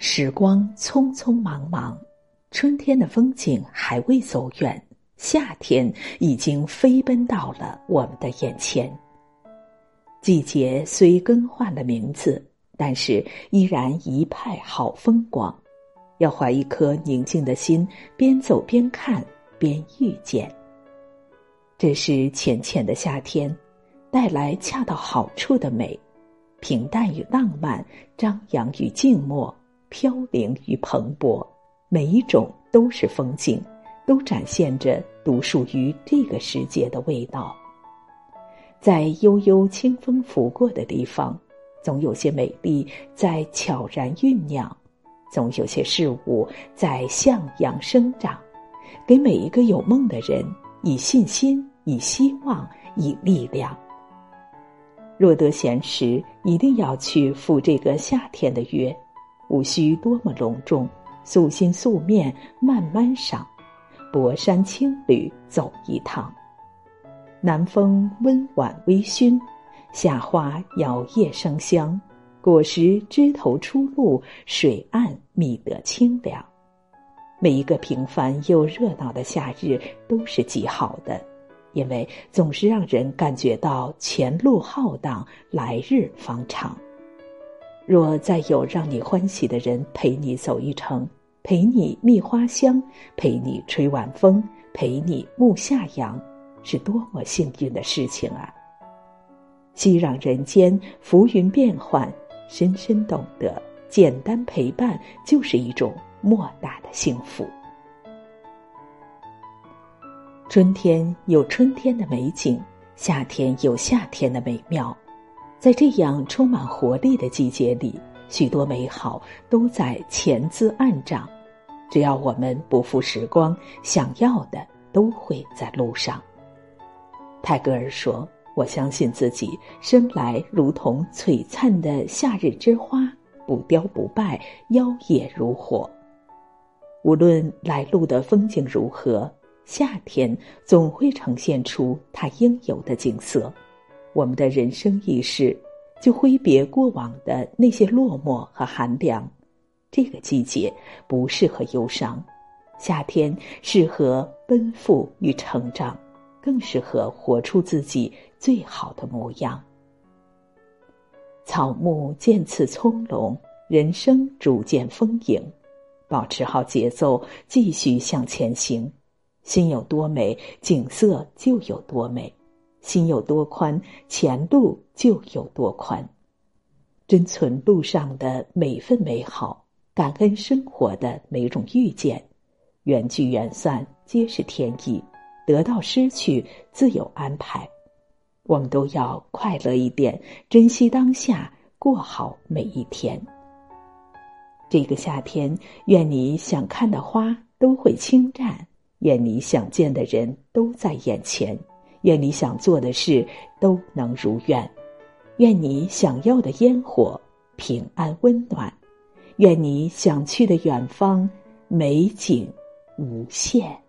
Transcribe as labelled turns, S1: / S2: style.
S1: 时光匆匆忙忙，春天的风景还未走远，夏天已经飞奔到了我们的眼前。季节虽更换了名字，但是依然一派好风光。要怀一颗宁静的心，边走边看，边遇见。这是浅浅的夏天，带来恰到好处的美，平淡与浪漫，张扬与静默。飘零与蓬勃，每一种都是风景，都展现着独属于这个世界的味道。在悠悠清风拂过的地方，总有些美丽在悄然酝酿，总有些事物在向阳生长，给每一个有梦的人以信心、以希望、以力量。若得闲时，一定要去赴这个夏天的约。无需多么隆重，素心素面慢慢赏，薄山青旅走一趟。南风温婉微醺，夏花摇曳生香，果实枝头出露，水岸觅得清凉。每一个平凡又热闹的夏日都是极好的，因为总是让人感觉到前路浩荡，来日方长。若再有让你欢喜的人陪你走一程，陪你觅花香，陪你吹晚风，陪你沐夏阳，是多么幸运的事情啊！熙攘人间，浮云变幻，深深懂得，简单陪伴就是一种莫大的幸福。春天有春天的美景，夏天有夏天的美妙。在这样充满活力的季节里，许多美好都在潜滋暗长。只要我们不负时光，想要的都会在路上。泰戈尔说：“我相信自己生来如同璀璨的夏日之花，不凋不败，妖冶如火。无论来路的风景如何，夏天总会呈现出它应有的景色。”我们的人生一世，就挥别过往的那些落寞和寒凉。这个季节不适合忧伤，夏天适合奔赴与成长，更适合活出自己最好的模样。草木渐次葱茏，人生逐渐丰盈。保持好节奏，继续向前行。心有多美，景色就有多美。心有多宽，前路就有多宽。珍存路上的每份美好，感恩生活的每种遇见。缘聚缘散皆是天意，得到失去自有安排。我们都要快乐一点，珍惜当下，过好每一天。这个夏天，愿你想看的花都会倾绽，愿你想见的人都在眼前。愿你想做的事都能如愿，愿你想要的烟火平安温暖，愿你想去的远方美景无限。